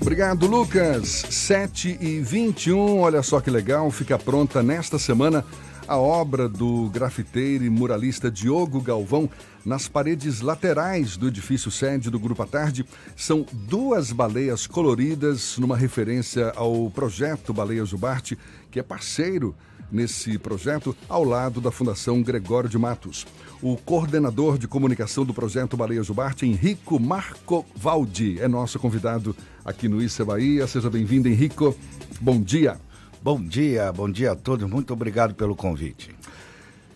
Obrigado, Lucas. 7 e 21 olha só que legal, fica pronta nesta semana a obra do grafiteiro e muralista Diogo Galvão nas paredes laterais do edifício sede do Grupo à Tarde. São duas baleias coloridas, numa referência ao projeto Baleia Jubarte, que é parceiro nesse projeto, ao lado da Fundação Gregório de Matos. O coordenador de comunicação do projeto Baleia Jubarte, Henrico Marco Valdi, é nosso convidado aqui no Issa Bahia. Seja bem-vindo, Henrico. Bom dia. Bom dia, bom dia a todos. Muito obrigado pelo convite.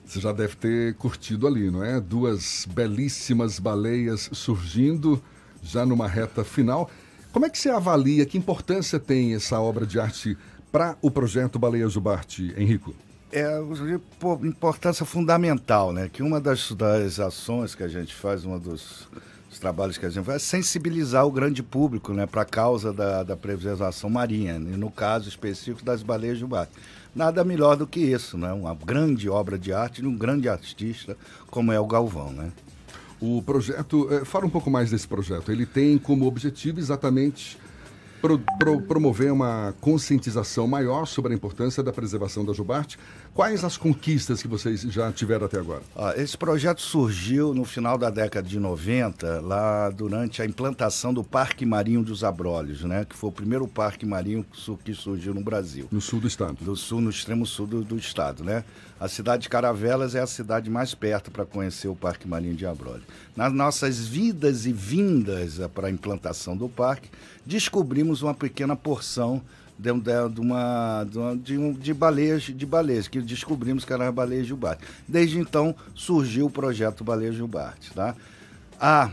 Você já deve ter curtido ali, não é? Duas belíssimas baleias surgindo já numa reta final. Como é que você avalia, que importância tem essa obra de arte para o projeto Baleia Jubarte, Henrico? É importância fundamental, né? Que uma das, das ações que a gente faz, uma dos os trabalhos que a gente faz, é sensibilizar o grande público né, para a causa da, da preservação marinha, e no caso específico das baleias bar. Nada melhor do que isso, né? uma grande obra de arte de um grande artista como é o Galvão. Né? O projeto, é, fala um pouco mais desse projeto. Ele tem como objetivo exatamente pro, pro, promover uma conscientização maior sobre a importância da preservação da jubarte. Quais as conquistas que vocês já tiveram até agora? Ah, esse projeto surgiu no final da década de 90, lá durante a implantação do Parque Marinho dos Abrolhos, né? que foi o primeiro parque marinho que surgiu no Brasil. No sul do estado. Do sul, no extremo sul do, do estado. Né? A cidade de Caravelas é a cidade mais perto para conhecer o Parque Marinho de Abrolhos. Nas nossas vidas e vindas para a implantação do parque, descobrimos uma pequena porção de, de, de uma, de, um, de, baleias, de baleias, que descobrimos que eram as baleias Jubarte. Desde então surgiu o projeto Baleia Jubarte. Tá? A,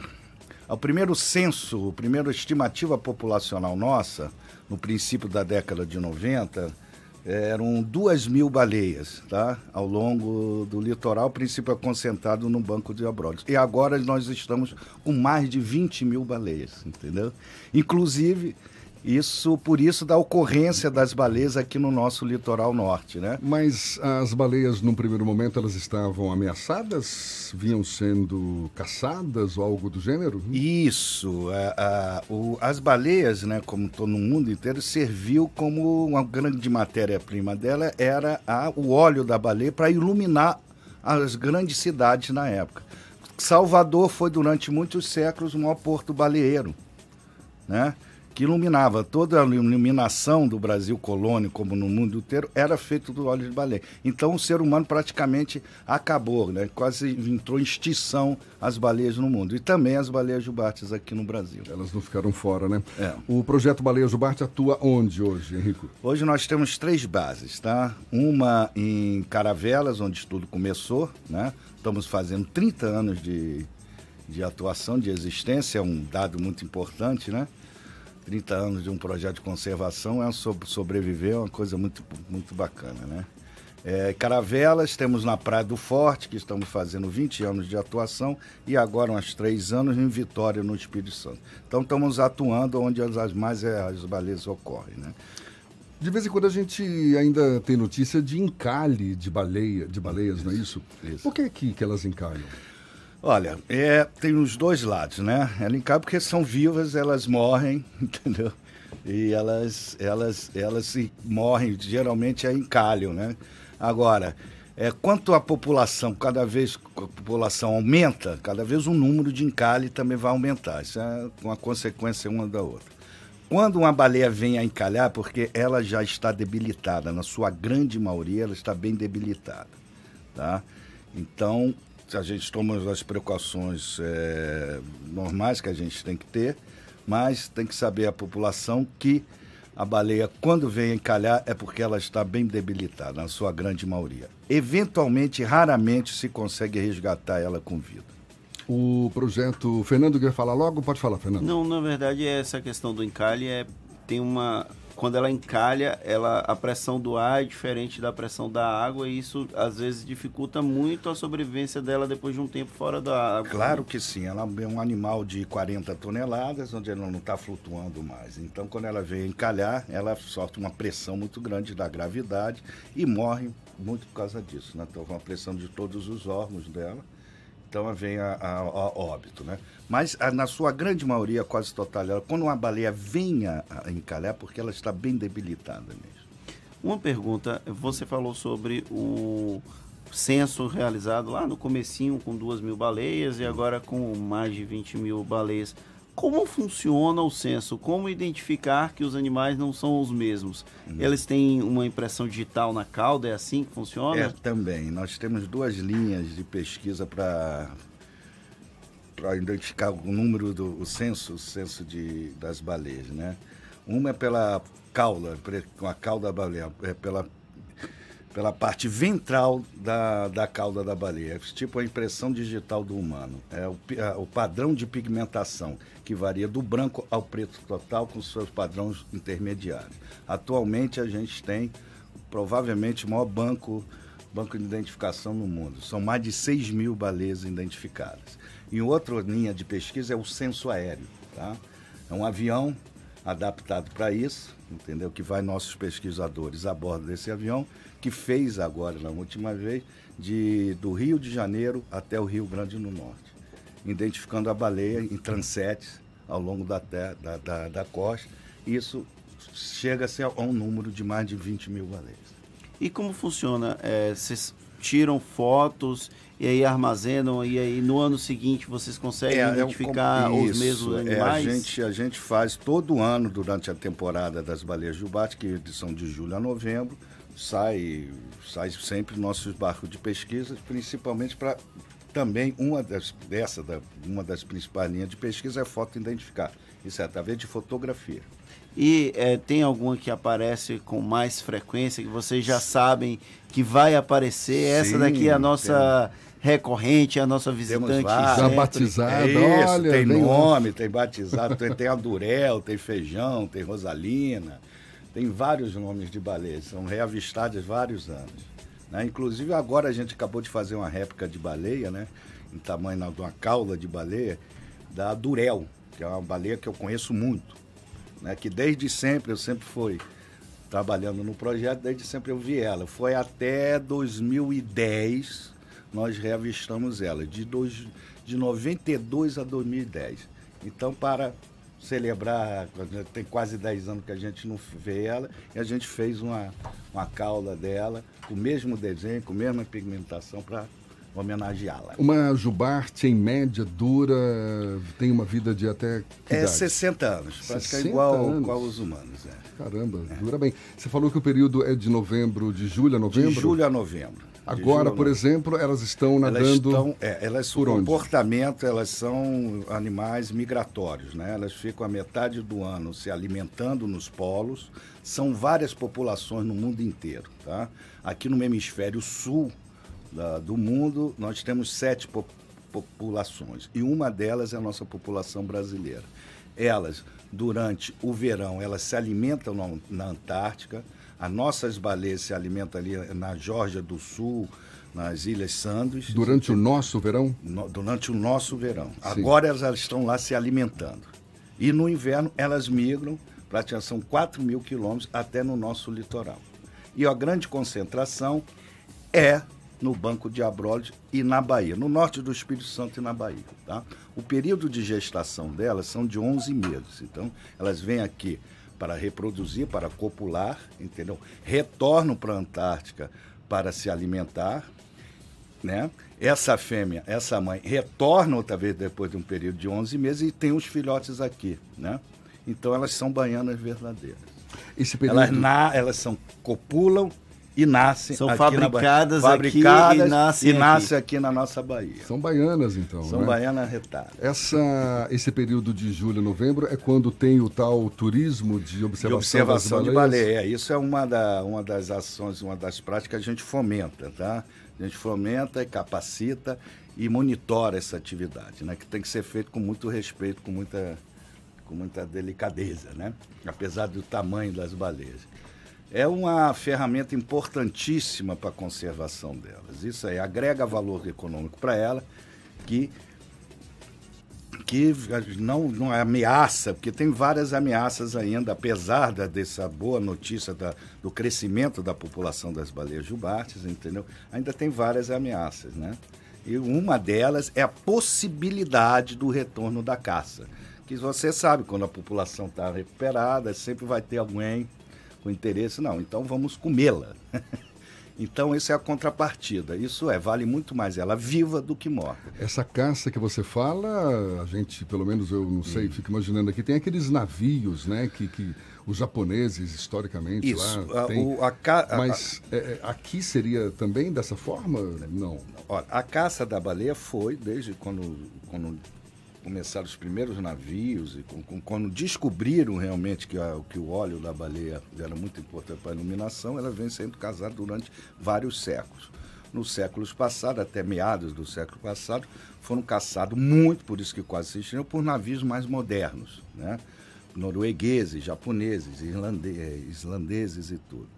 o primeiro censo, a primeira estimativa populacional nossa, no princípio da década de 90, eram duas mil baleias tá? ao longo do litoral, o princípio é concentrado no Banco de Abrolhos. E agora nós estamos com mais de 20 mil baleias, entendeu? Inclusive, isso por isso da ocorrência das baleias aqui no nosso litoral norte, né? Mas as baleias, num primeiro momento, elas estavam ameaçadas? Vinham sendo caçadas ou algo do gênero? Isso. A, a, o, as baleias, né, como todo no mundo inteiro, serviu como uma grande matéria-prima dela era a, o óleo da baleia para iluminar as grandes cidades na época. Salvador foi durante muitos séculos o maior porto baleeiro, né? Que iluminava toda a iluminação do Brasil colônia, como no mundo inteiro, era feito do óleo de baleia. Então o ser humano praticamente acabou, né? quase entrou em extinção as baleias no mundo. E também as baleias jubartes aqui no Brasil. Elas não ficaram fora, né? É. O projeto Baleia Jubarte atua onde hoje, Henrico? Hoje nós temos três bases, tá? Uma em Caravelas, onde tudo começou, né? Estamos fazendo 30 anos de, de atuação, de existência, é um dado muito importante, né? 30 anos de um projeto de conservação é sobreviver é uma coisa muito, muito bacana, né? É, Caravelas, temos na Praia do Forte, que estamos fazendo 20 anos de atuação, e agora uns 3 anos em Vitória, no Espírito Santo. Então estamos atuando onde as mais é, as baleias ocorrem, né? De vez em quando a gente ainda tem notícia de encalhe de baleia, de baleias, não é isso? isso? Por que, que, que elas encalham? Olha, é, tem os dois lados, né? Ela encalha porque são vivas, elas morrem, entendeu? E elas, elas, elas se morrem, geralmente é encalho, né? Agora, é, quanto a população, cada vez a população aumenta, cada vez o número de encalhe também vai aumentar. Isso é uma consequência uma da outra. Quando uma baleia vem a encalhar, porque ela já está debilitada, na sua grande maioria ela está bem debilitada, tá? Então, a gente toma as precauções é, normais que a gente tem que ter, mas tem que saber a população que a baleia, quando vem encalhar, é porque ela está bem debilitada, na sua grande maioria. Eventualmente, raramente se consegue resgatar ela com vida. O projeto. Fernando quer falar logo? Pode falar, Fernando. Não, na verdade, essa questão do encalhe é, tem uma quando ela encalha, ela, a pressão do ar é diferente da pressão da água e isso às vezes dificulta muito a sobrevivência dela depois de um tempo fora da água. Claro que sim, ela é um animal de 40 toneladas, onde ela não está flutuando mais. Então, quando ela vem encalhar, ela sofre uma pressão muito grande da gravidade e morre muito por causa disso. Né? Então, uma pressão de todos os órgãos dela então vem a, a, a óbito, né? Mas a, na sua grande maioria, quase total, quando uma baleia vem a, encalhar, porque ela está bem debilitada mesmo. Uma pergunta, você falou sobre o censo realizado lá no comecinho com duas mil baleias e agora com mais de 20 mil baleias. Como funciona o censo? Como identificar que os animais não são os mesmos? Hum. Eles têm uma impressão digital na cauda? É assim que funciona? É, também. Nós temos duas linhas de pesquisa para para identificar o número do o censo, o censo de, das baleias, né? Uma é pela cauda, com a cauda da baleia, é pela pela parte ventral da, da cauda da baleia, tipo a impressão digital do humano. É o, é o padrão de pigmentação, que varia do branco ao preto total, com seus padrões intermediários. Atualmente a gente tem provavelmente o maior banco, banco de identificação no mundo. São mais de 6 mil baleias identificadas. E outra linha de pesquisa é o censo aéreo. Tá? É um avião adaptado para isso, entendeu? Que vai nossos pesquisadores a bordo desse avião que fez agora, na última vez, de, do Rio de Janeiro até o Rio Grande do Norte, identificando a baleia em transetes ao longo da, terra, da, da, da costa. Isso chega a um número de mais de 20 mil baleias. E como funciona? É, vocês tiram fotos e aí armazenam e aí no ano seguinte vocês conseguem é, identificar é um, os mesmos animais? É, a, gente, a gente faz todo ano durante a temporada das baleias jubarte, que são de julho a novembro, sai, sai sempre nossos barcos de pesquisa, principalmente para também uma das, dessa, da, uma das principais linhas de pesquisa é foto identificar. Isso é através de fotografia. E é, tem alguma que aparece com mais frequência, que vocês já sabem que vai aparecer? Sim, Essa daqui é a nossa tem. recorrente, a nossa visitante. Já batizada, é isso, olha. Tem nome, tem batizado, tem, tem a Durel, tem Feijão, tem Rosalina. Tem vários nomes de baleias, são reavistadas vários anos. Né? Inclusive agora a gente acabou de fazer uma réplica de baleia, né? Em tamanho de uma cauda de baleia, da Durel, que é uma baleia que eu conheço muito. Né? Que desde sempre, eu sempre fui trabalhando no projeto, desde sempre eu vi ela. Foi até 2010 nós reavistamos ela, de, dois, de 92 a 2010. Então, para celebrar, tem quase 10 anos que a gente não vê ela, e a gente fez uma, uma cauda dela, com o mesmo desenho, com a mesma pigmentação, para homenageá-la. Uma jubarte, em média, dura, tem uma vida de até. é idade? 60 anos, praticamente igual, anos. igual os humanos. É. Caramba, é. dura bem. Você falou que o período é de novembro, de julho a novembro? De julho a novembro. Agora, por exemplo, elas estão nadando. Elas estão, é, elas por comportamento, elas são animais migratórios, né? Elas ficam a metade do ano se alimentando nos polos. São várias populações no mundo inteiro, tá? Aqui no hemisfério sul da, do mundo, nós temos sete po populações e uma delas é a nossa população brasileira. Elas, durante o verão, elas se alimentam na, na Antártica as nossas baleias se alimentam ali na Geórgia do Sul, nas Ilhas Sandwich. Durante o nosso verão? No, durante o nosso verão. Sim. Agora elas estão lá se alimentando. E no inverno elas migram, praticamente são 4 mil quilômetros até no nosso litoral. E a grande concentração é no Banco de Abrolhos e na Bahia, no norte do Espírito Santo e na Bahia. Tá? O período de gestação delas são de 11 meses. Então, elas vêm aqui para reproduzir, para copular, entendeu? Retornam para a Antártica para se alimentar, né? Essa fêmea, essa mãe, retorna outra vez depois de um período de 11 meses e tem os filhotes aqui, né? Então elas são baianas verdadeiras. Esse período... elas, na, elas são copulam e nascem São fabricadas, fabricadas aqui e nascem e nascem aqui. aqui. na nossa Bahia. São baianas, então. São né? baianas retadas. Essa, esse período de julho novembro é quando tem o tal turismo de observação, de, observação de baleia. É, isso é uma, da, uma das ações, uma das práticas que a gente fomenta, tá? A gente fomenta e capacita e monitora essa atividade, né? Que tem que ser feito com muito respeito, com muita, com muita delicadeza, né? Apesar do tamanho das baleias é uma ferramenta importantíssima para a conservação delas. Isso aí agrega valor econômico para ela, que, que não, não ameaça, porque tem várias ameaças ainda, apesar da, dessa boa notícia da, do crescimento da população das baleias jubartes, entendeu? Ainda tem várias ameaças, né? E uma delas é a possibilidade do retorno da caça. Que você sabe, quando a população está recuperada, sempre vai ter alguém com interesse. Não, então vamos comê-la. Então, isso é a contrapartida. Isso é, vale muito mais ela viva do que morta. Essa caça que você fala, a gente, pelo menos eu não sei, hum. fico imaginando aqui, tem aqueles navios, né, que, que os japoneses, historicamente, isso, lá tem... O, a. Mas a... É, é, aqui seria também dessa forma? Não. Olha, a caça da baleia foi, desde quando, quando começaram os primeiros navios e com, com, quando descobriram realmente que, a, que o óleo da baleia era muito importante para a iluminação, ela vem sendo casada durante vários séculos. Nos séculos passados, até meados do século passado, foram caçados muito, por isso que quase se extinguiram, por navios mais modernos, né? noruegueses, japoneses, irlandeses, islandeses e tudo.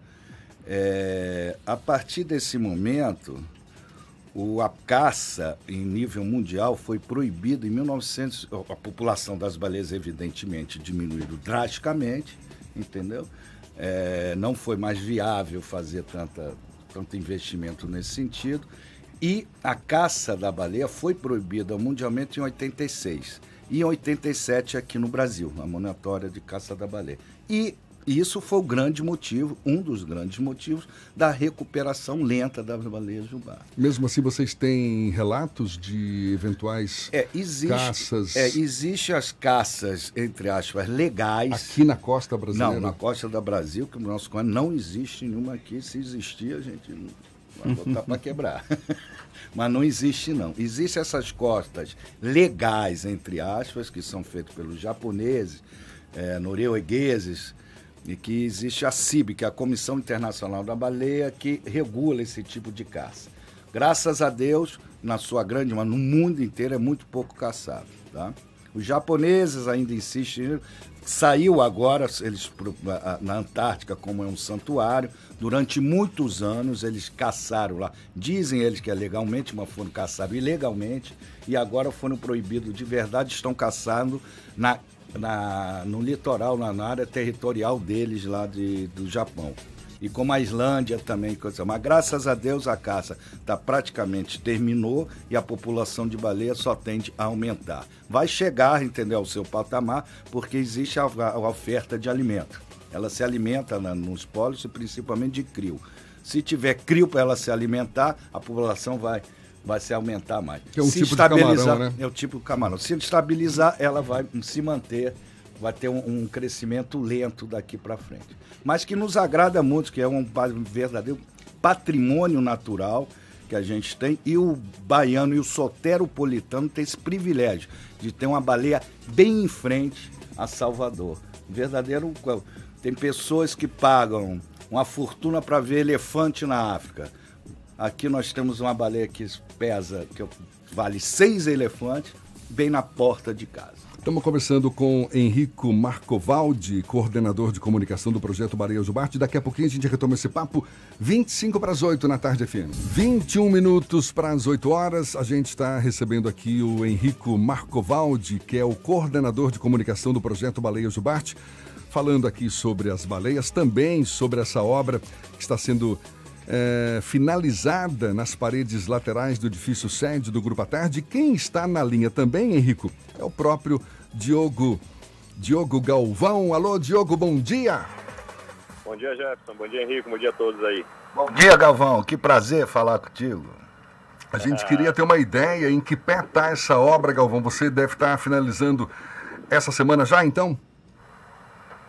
É, a partir desse momento, o, a caça em nível mundial foi proibida em 1900. A população das baleias, evidentemente, diminuiu drasticamente, entendeu? É, não foi mais viável fazer tanta, tanto investimento nesse sentido. E a caça da baleia foi proibida mundialmente em 86. E em 87 aqui no Brasil, a moratória de caça da baleia. E isso foi o grande motivo, um dos grandes motivos da recuperação lenta das baleias jubá. Mesmo assim, vocês têm relatos de eventuais é, existe, caças? É, Existem as caças, entre aspas, legais. Aqui na costa brasileira? Não, na costa do Brasil, que o nosso não existe nenhuma aqui. Se existir, a gente vai botar para quebrar. Mas não existe, não. Existem essas costas legais, entre aspas, que são feitas pelos japoneses, é, noruegueses, e que existe a CIB, que é a Comissão Internacional da Baleia, que regula esse tipo de caça. Graças a Deus, na sua grande, mas no mundo inteiro é muito pouco caçado. Tá? Os japoneses ainda insistem, saiu agora eles na Antártica como é um santuário. Durante muitos anos eles caçaram lá. Dizem eles que é legalmente, mas foram caçados ilegalmente e agora foram proibidos de verdade. Estão caçando na na, no litoral, na, na área territorial deles lá de, do Japão. E como a Islândia também, mas graças a Deus a caça tá praticamente terminou e a população de baleia só tende a aumentar. Vai chegar, entendeu, ao seu patamar, porque existe a, a oferta de alimento. Ela se alimenta na, nos polos, principalmente de crio. Se tiver crio para ela se alimentar, a população vai vai se aumentar mais. Que é um se tipo estabilizar, de camarão, né? É o tipo de camarão. Se estabilizar, ela vai se manter, vai ter um, um crescimento lento daqui para frente. Mas que nos agrada muito, que é um verdadeiro patrimônio natural que a gente tem e o baiano e o soteropolitano tem esse privilégio de ter uma baleia bem em frente a Salvador. Verdadeiro tem pessoas que pagam uma fortuna para ver elefante na África Aqui nós temos uma baleia que pesa, que vale seis elefantes, bem na porta de casa. Estamos conversando com Henrico Marcovaldi, coordenador de comunicação do projeto Baleia Jubarte. Daqui a pouquinho a gente retoma esse papo, 25 para as 8 na tarde FM. 21 minutos para as 8 horas, a gente está recebendo aqui o Henrico Marcovaldi, que é o coordenador de comunicação do projeto Baleia Jubarte, falando aqui sobre as baleias, também sobre essa obra que está sendo é, finalizada nas paredes laterais do edifício sede do Grupo à Tarde. Quem está na linha também, Henrico, é o próprio Diogo, Diogo Galvão. Alô, Diogo, bom dia. Bom dia, Jefferson. Bom dia, Henrico. Bom dia a todos aí. Bom dia, Galvão. Que prazer falar contigo. A gente queria ter uma ideia em que pé está essa obra, Galvão. Você deve estar finalizando essa semana já, então?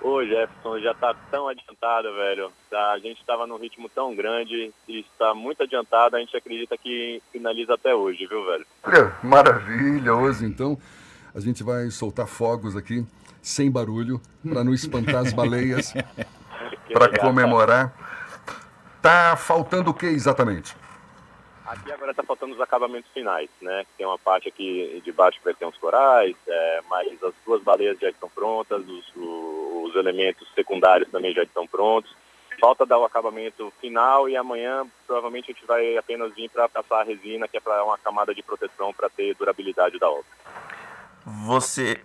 Ô Jefferson, já está tão adiantada, velho. Tá, a gente estava num ritmo tão grande e está muito adiantada. A gente acredita que finaliza até hoje, viu, velho? Maravilha, hoje então a gente vai soltar fogos aqui sem barulho para não espantar as baleias para comemorar. Tá faltando o que exatamente? Aqui agora está faltando os acabamentos finais, né? Tem uma parte aqui de baixo que vai ter uns corais, é, mas as duas baleias já estão prontas, os, os elementos secundários também já estão prontos. Falta dar o acabamento final e amanhã provavelmente a gente vai apenas vir para passar a resina, que é para uma camada de proteção para ter durabilidade da obra. Você,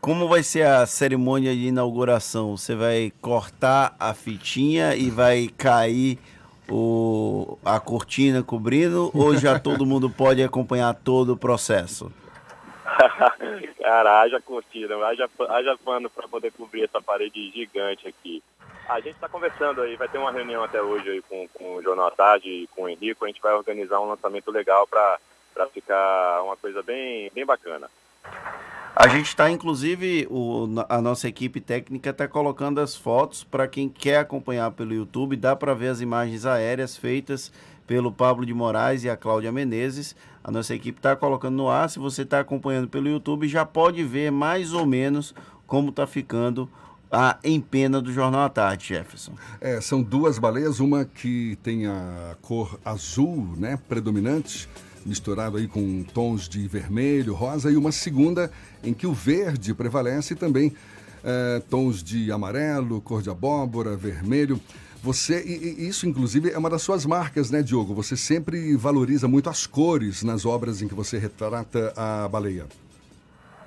como vai ser a cerimônia de inauguração? Você vai cortar a fitinha e vai cair o, a cortina cobrindo ou já todo mundo pode acompanhar todo o processo? Cara, haja cortina, haja, haja pano para poder cobrir essa parede gigante aqui. A gente está conversando aí, vai ter uma reunião até hoje aí com, com o Jornal à Tarde e com o Henrico. A gente vai organizar um lançamento legal para ficar uma coisa bem, bem bacana. A gente está, inclusive, o, a nossa equipe técnica está colocando as fotos para quem quer acompanhar pelo YouTube. Dá para ver as imagens aéreas feitas pelo Pablo de Moraes e a Cláudia Menezes. A nossa equipe está colocando no ar. Se você está acompanhando pelo YouTube, já pode ver mais ou menos como está ficando a empena do Jornal à Tarde, Jefferson. É, são duas baleias, uma que tem a cor azul, né, predominante, misturado aí com tons de vermelho, rosa, e uma segunda em que o verde prevalece também é, tons de amarelo, cor de abóbora, vermelho. Você, e, e isso inclusive é uma das suas marcas, né, Diogo? Você sempre valoriza muito as cores nas obras em que você retrata a baleia.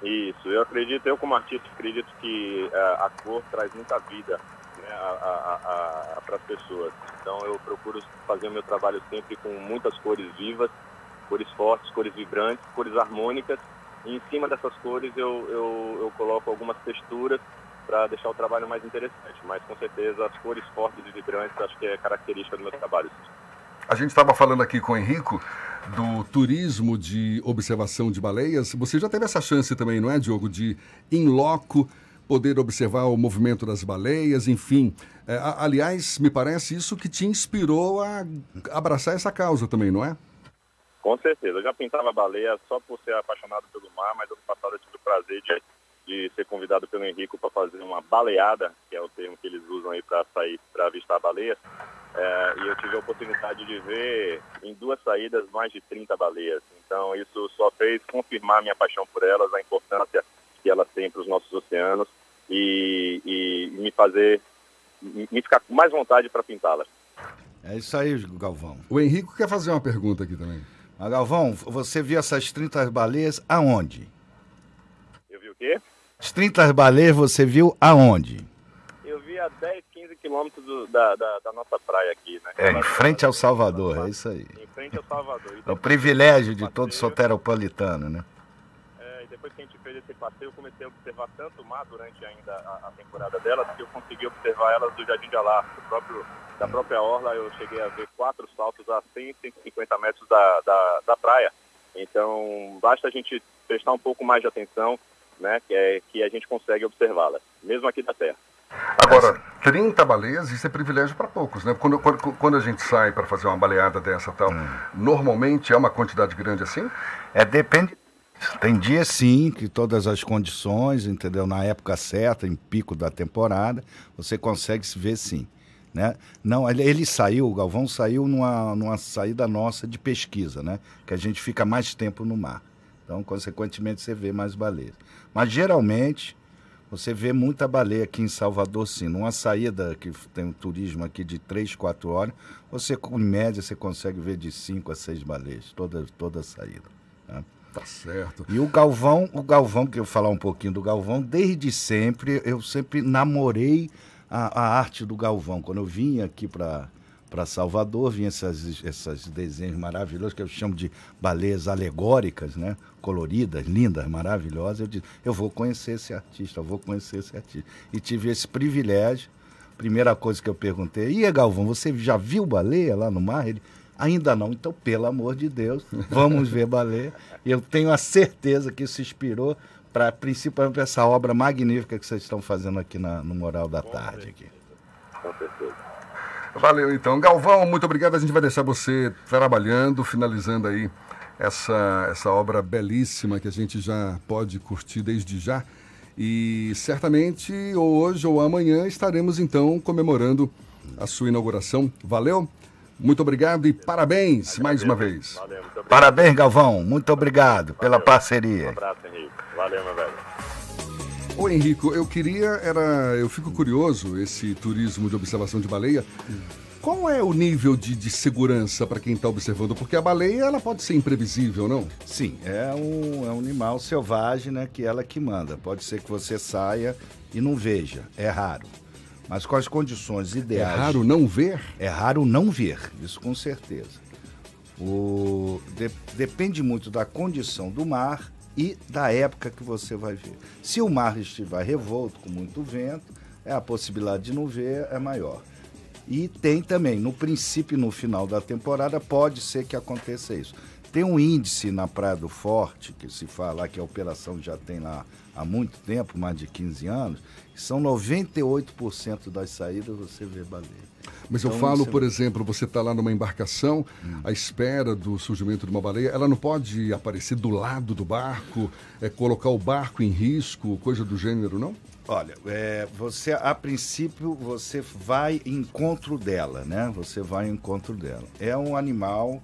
Isso, eu acredito, eu como artista acredito que a, é, a cor traz muita vida né, para as pessoas. Então eu procuro fazer o meu trabalho sempre com muitas cores vivas, cores fortes, cores vibrantes, cores harmônicas. E em cima dessas cores eu, eu, eu coloco algumas texturas para deixar o trabalho mais interessante. Mas com certeza as cores fortes e vibrantes acho que é característica do meu trabalho. A gente estava falando aqui com o Henrico do turismo de observação de baleias. Você já teve essa chance também, não é, Diogo, de em loco poder observar o movimento das baleias, enfim. É, aliás, me parece isso que te inspirou a abraçar essa causa também, não é? Com certeza. Eu já pintava baleia só por ser apaixonado pelo mar, mas ano passado eu tive o prazer de, de ser convidado pelo Henrico para fazer uma baleada, que é o termo que eles usam aí para sair, para avistar baleias. É, e eu tive a oportunidade de ver em duas saídas mais de 30 baleias. Então isso só fez confirmar minha paixão por elas, a importância que elas têm para os nossos oceanos e, e me fazer me ficar com mais vontade para pintá-las. É isso aí, Galvão. O Henrico quer fazer uma pergunta aqui também. Mas, Galvão, você viu essas 30 baleias aonde? Eu vi o quê? As 30 baleias você viu aonde? Eu vi a 10 15 quilômetros da, da, da, nossa praia aqui, né? É, em frente ao Salvador, é isso aí. Em frente ao Salvador. É o privilégio de todo soteropolitano, né? É, e depois que a gente fez esse passeio, eu comecei a observar tanto o mar durante ainda a, a temporada delas, que eu consegui observar elas do Jardim de Alá, próprio, da própria orla, eu cheguei a ver quatro saltos a 100, 150 metros da, da, da praia. Então, basta a gente prestar um pouco mais de atenção, né, que, é, que a gente consegue observá-las, mesmo aqui da Terra. Agora, 30 baleias, isso é privilégio para poucos, né? Quando, quando, quando, a gente sai para fazer uma baleada dessa tal, hum. normalmente é uma quantidade grande assim? É, depende. Tem dias sim, que todas as condições, entendeu? Na época certa, em pico da temporada, você consegue se ver sim. Né? Não, ele, ele, saiu, o Galvão saiu numa, numa saída nossa de pesquisa, né? Que a gente fica mais tempo no mar. Então, consequentemente, você vê mais baleias. Mas geralmente você vê muita baleia aqui em Salvador, sim. Numa saída que tem um turismo aqui de 3, 4 horas, você, em média, você consegue ver de 5 a 6 baleias, toda, toda a saída. Né? Tá certo. E o Galvão, o Galvão, que eu falar um pouquinho do Galvão, desde sempre, eu sempre namorei a, a arte do Galvão. Quando eu vim aqui para para Salvador, vinha essas, esses desenhos maravilhosos que eu chamo de baleias alegóricas, né? coloridas, lindas, maravilhosas. Eu disse, eu vou conhecer esse artista, eu vou conhecer esse artista. E tive esse privilégio. Primeira coisa que eu perguntei, e Galvão, você já viu baleia lá no mar? Ele, ainda não. Então, pelo amor de Deus, vamos ver baleia. Eu tenho a certeza que isso inspirou para principalmente essa obra magnífica que vocês estão fazendo aqui na, no Moral da Tarde. Aqui. Com certeza. Valeu, então. Galvão, muito obrigado. A gente vai deixar você trabalhando, finalizando aí essa, essa obra belíssima que a gente já pode curtir desde já. E certamente hoje ou amanhã estaremos então comemorando a sua inauguração. Valeu? Muito obrigado e parabéns mais uma vez. Valeu, parabéns, Galvão. Muito obrigado Valeu. pela parceria. Um abraço, Henrique. Valeu, meu velho. Ô Henrico, eu queria, era, eu fico curioso, esse turismo de observação de baleia, qual é o nível de, de segurança para quem está observando? Porque a baleia ela pode ser imprevisível, não? Sim, é um, é um animal selvagem, né? Que ela que manda. Pode ser que você saia e não veja, é raro. mas com as condições É ideais. raro não ver? É raro não ver, isso com certeza. O, de- depende muito da condição do mar e da época que você vai ver. Se o mar estiver revolto, com muito vento, é a possibilidade de não ver é maior. E tem também, no princípio e no final da temporada, pode ser que aconteça isso. Tem um índice na Praia do Forte, que se fala que a operação já tem lá há muito tempo, mais de 15 anos, que são 98% das saídas você vê baleia. Mas eu Então, falo, você- por exemplo, você está lá numa embarcação, à espera do surgimento de uma baleia, ela não pode aparecer do lado do barco, é, colocar o barco em risco, coisa do gênero, não? Olha, é, você a princípio você vai em encontro dela, né? Você vai em encontro dela. É um animal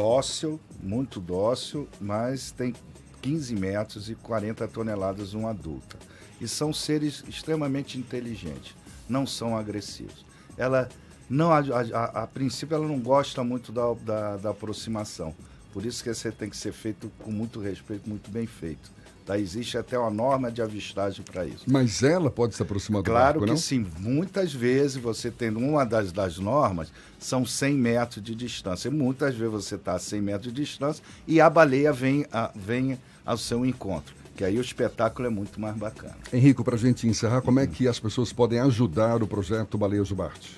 dócil, muito dócil, mas tem 15 metros e 40 toneladas uma adulta. E são seres extremamente inteligentes, não são agressivos. Ela não a, a- a princípio ela não gosta muito da, da, da aproximação. Por isso que você tem que ser feito com muito respeito, muito bem feito. Tá? Existe até uma norma de avistagem para isso. Mas ela pode se aproximar do Claro barco, que não? sim. Muitas vezes você tendo uma das, das normas, são 100 metros de distância. E muitas vezes você está a 100 metros de distância e a baleia vem, a, vem ao seu encontro. Que aí o espetáculo é muito mais bacana. Henrico, para a gente encerrar, como é que as pessoas podem ajudar o projeto Baleia Jubarte?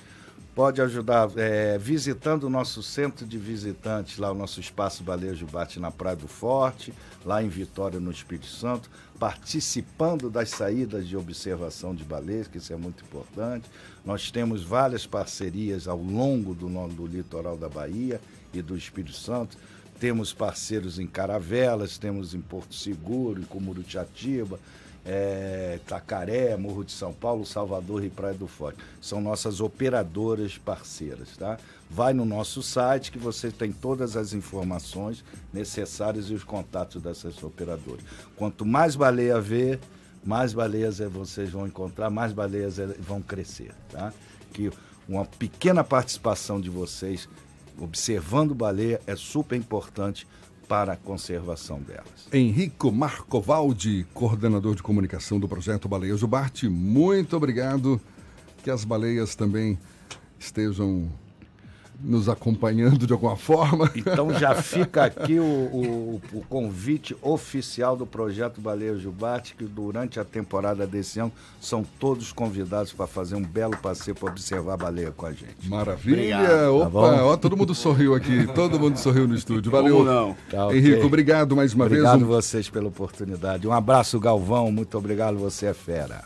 Pode ajudar é, visitando o nosso centro de visitantes, lá o nosso espaço Baleia Jubarte na Praia do Forte, lá em Vitória, no Espírito Santo, participando das saídas de observação de baleias, que isso é muito importante. Nós temos várias parcerias ao longo do, do litoral da Bahia e do Espírito Santo. Temos parceiros em Caravelas, temos em Porto Seguro, em Cumurutiatiba, é, Tacaré, Morro de São Paulo, Salvador e Praia do Forte. São nossas operadoras parceiras, tá? Vai no nosso site que você tem todas as informações necessárias e os contatos dessas operadoras. Quanto mais baleia ver, mais baleias eh, vocês vão encontrar, mais baleias eh, vão crescer, tá? Que uma pequena participação de vocês observando baleia é super importante para a conservação delas. Henrico Marcovaldi, coordenador de comunicação do projeto Baleia Jubarte, muito obrigado. Que as baleias também estejam nos acompanhando de alguma forma. Então já fica aqui o, o- o convite oficial do projeto Baleia Jubarte, que durante a temporada desse ano são todos convidados para fazer um belo passeio para observar a baleia com a gente. Maravilha! Obrigado. Opa, Tá ó, todo mundo sorriu aqui, todo mundo sorriu no estúdio. Valeu. Não? Tá, obrigado mais uma Obrigado vez. Um vocês pela oportunidade. Um abraço, Galvão. Muito obrigado, você é fera.